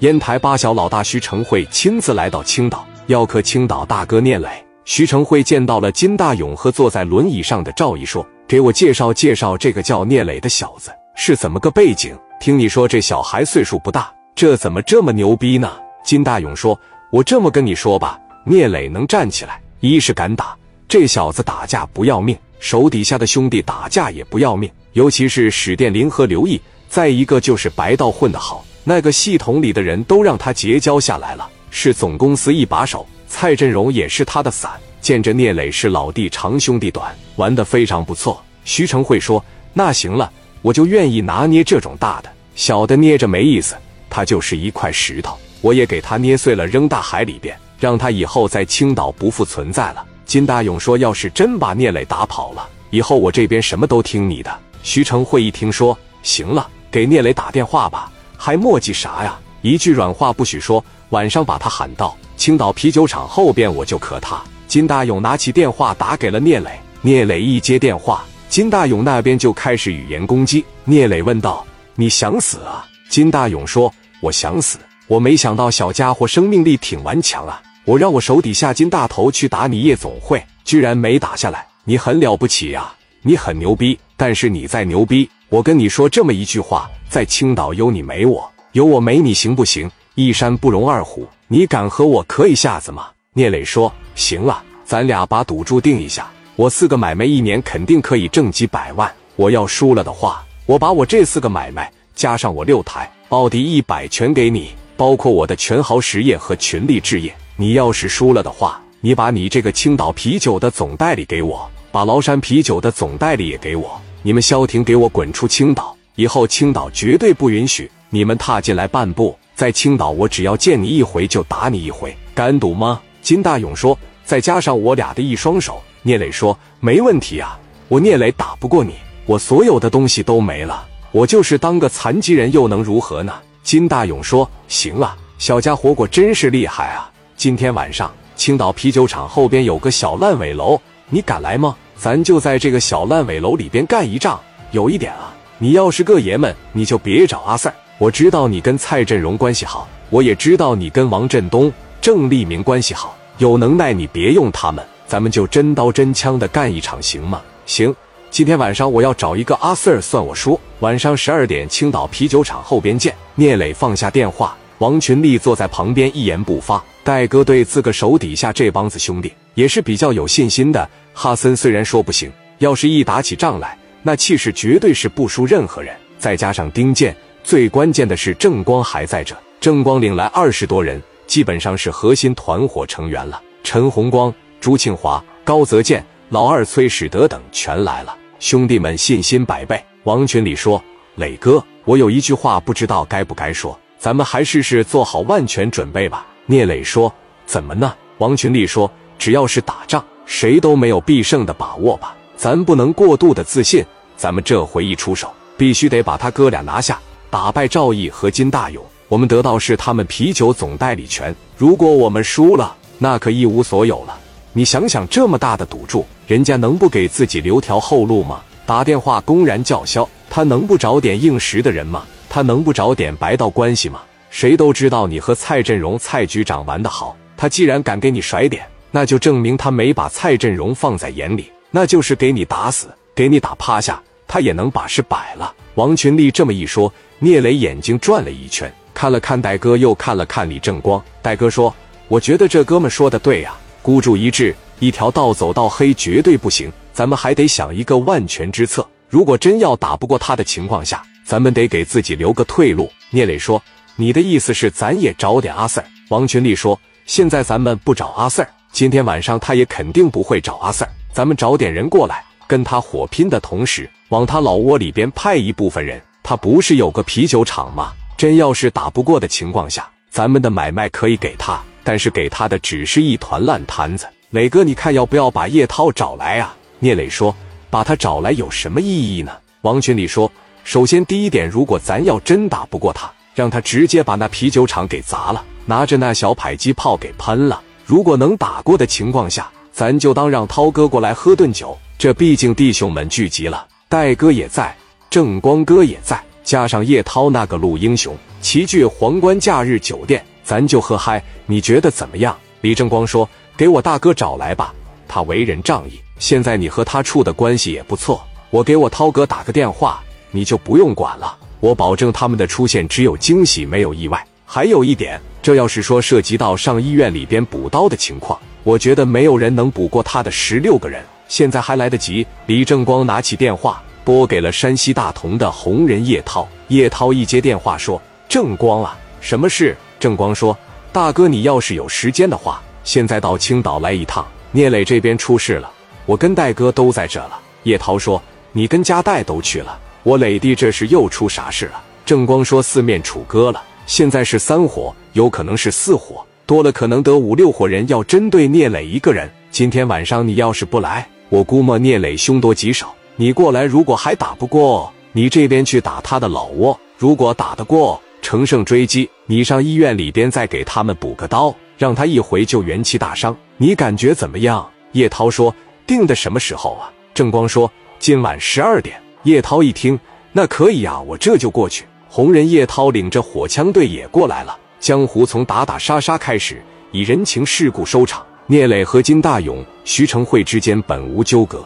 烟台八小老大徐成慧亲自来到青岛，要克青岛大哥聂磊。徐成慧见到了金大勇和坐在轮椅上的赵毅，说：“给我介绍介绍这个叫聂磊的小子是怎么个背景？听你说这小孩岁数不大，这怎么这么牛逼呢？”金大勇说：“我这么跟你说吧，聂磊能站起来，一是敢打，这小子打架不要命，手底下的兄弟打架也不要命，尤其是史殿林和刘毅，再一个就是白道混得好。”那个系统里的人都让他结交下来了，是总公司一把手。蔡振荣也是他的伞。见着聂磊是老弟长兄弟短，玩得非常不错。徐成会说：“那行了，我就愿意拿捏这种大的，小的捏着没意思。他就是一块石头，我也给他捏碎了扔大海里边，让他以后在青岛不复存在了。”金大勇说：“要是真把聂磊打跑了，以后我这边什么都听你的。”徐成会一听说：“行了，给聂磊打电话吧。”还磨叽啥呀？一句软话不许说。晚上把他喊到青岛啤酒厂后边，我就可他。金大勇拿起电话打给了聂磊。聂磊一接电话，金大勇那边就开始语言攻击。聂磊问道：“你想死啊？”金大勇说：“我想死。我没想到小家伙生命力挺顽强啊！我让我手底下金大头去打你夜总会，居然没打下来。你很了不起呀，你很牛逼。但是你再牛逼，我跟你说这么一句话。”在青岛有你没我，有我没你，行不行？一山不容二虎，你敢和我磕一下子吗？聂磊说：“行了，咱俩把赌注定一下，我四个买卖一年肯定可以挣几百万。我要输了的话，我把我这四个买卖加上我六台奥迪一百全给你，包括我的全豪实业和群力置业。你要是输了的话，你把你这个青岛啤酒的总代理给我，把崂山啤酒的总代理也给我，你们消停给我滚出青岛。”以后青岛绝对不允许你们踏进来半步。在青岛，我只要见你一回就打你一回，敢赌吗？金大勇说：“再加上我俩的一双手。”聂磊说：“没问题啊，我聂磊打不过你，我所有的东西都没了，我就是当个残疾人又能如何呢？”金大勇说：“行啊，小家伙果真是厉害啊！今天晚上青岛啤酒厂后边有个小烂尾楼，你敢来吗？咱就在这个小烂尾楼里边干一仗。有一点啊。”你要是个爷们，你就别找阿 Sir。我知道你跟蔡振荣关系好，我也知道你跟王振东、郑立明关系好。有能耐你别用他们，咱们就真刀真枪的干一场，行吗？行。今天晚上我要找一个阿 Sir 算我输。晚上十二点，青岛啤酒厂后边见。聂磊放下电话，王群力坐在旁边一言不发。戴哥对自个手底下这帮子兄弟也是比较有信心的。哈森虽然说不行，要是一打起仗来。那气势绝对是不输任何人，再加上丁健，最关键的是郑光还在这。郑光领来二十多人，基本上是核心团伙成员了。陈红光、朱庆华、高泽健、老二崔始德等全来了，兄弟们信心百倍。王群里说：“磊哥，我有一句话不知道该不该说，咱们还是是做好万全准备吧。”聂磊说：“怎么呢？”王群力说：“只要是打仗，谁都没有必胜的把握吧。”咱不能过度的自信，咱们这回一出手，必须得把他哥俩拿下，打败赵毅和金大勇，我们得到是他们啤酒总代理权。如果我们输了，那可一无所有了。你想想，这么大的赌注，人家能不给自己留条后路吗？打电话公然叫嚣，他能不找点应实的人吗？他能不找点白道关系吗？谁都知道你和蔡振荣、蔡局长玩得好，他既然敢给你甩点，那就证明他没把蔡振荣放在眼里。那就是给你打死，给你打趴下，他也能把事摆了。王群力这么一说，聂磊眼睛转了一圈，看了看戴哥，又看了看李正光。戴哥说：“我觉得这哥们说的对呀，孤注一掷，一条道走到黑绝对不行，咱们还得想一个万全之策。如果真要打不过他的情况下，咱们得给自己留个退路。”聂磊说：“你的意思是咱也找点阿 Sir？” 王群力说：“现在咱们不找阿 Sir，今天晚上他也肯定不会找阿 Sir。”咱们找点人过来跟他火拼的同时，往他老窝里边派一部分人。他不是有个啤酒厂吗？真要是打不过的情况下，咱们的买卖可以给他，但是给他的只是一团烂摊子。磊哥，你看要不要把叶涛找来啊？聂磊说：“把他找来有什么意义呢？”王群里说：“首先第一点，如果咱要真打不过他，让他直接把那啤酒厂给砸了，拿着那小迫击炮给喷了。如果能打过的情况下。”咱就当让涛哥过来喝顿酒，这毕竟弟兄们聚集了，戴哥也在，正光哥也在，加上叶涛那个陆英雄，齐聚皇冠假日酒店，咱就喝嗨。你觉得怎么样？李正光说：“给我大哥找来吧，他为人仗义，现在你和他处的关系也不错。我给我涛哥打个电话，你就不用管了。我保证他们的出现只有惊喜，没有意外。还有一点，这要是说涉及到上医院里边补刀的情况，我觉得没有人能补过他的十六个人。现在还来得及。”李正光拿起电话。拨给了山西大同的红人叶涛。叶涛一接电话说：“正光啊，什么事？”正光说：“大哥，你要是有时间的话，现在到青岛来一趟。聂磊这边出事了，我跟戴哥都在这了。”叶涛说：“你跟家代都去了，我磊弟这是又出啥事了？”正光说：“四面楚歌了，现在是三伙，有可能是四伙，多了可能得五六伙人要针对聂磊一个人。今天晚上你要是不来，我估摸聂磊凶多吉少。”你过来，如果还打不过，你这边去打他的老窝；如果打得过，乘胜追击，你上医院里边再给他们补个刀，让他一回就元气大伤。你感觉怎么样？叶涛说：“定的什么时候啊？”正光说：“今晚十二点。”叶涛一听，那可以啊，我这就过去。红人叶涛领着火枪队也过来了。江湖从打打杀杀开始，以人情世故收场。聂磊和金大勇、徐成慧之间本无纠葛。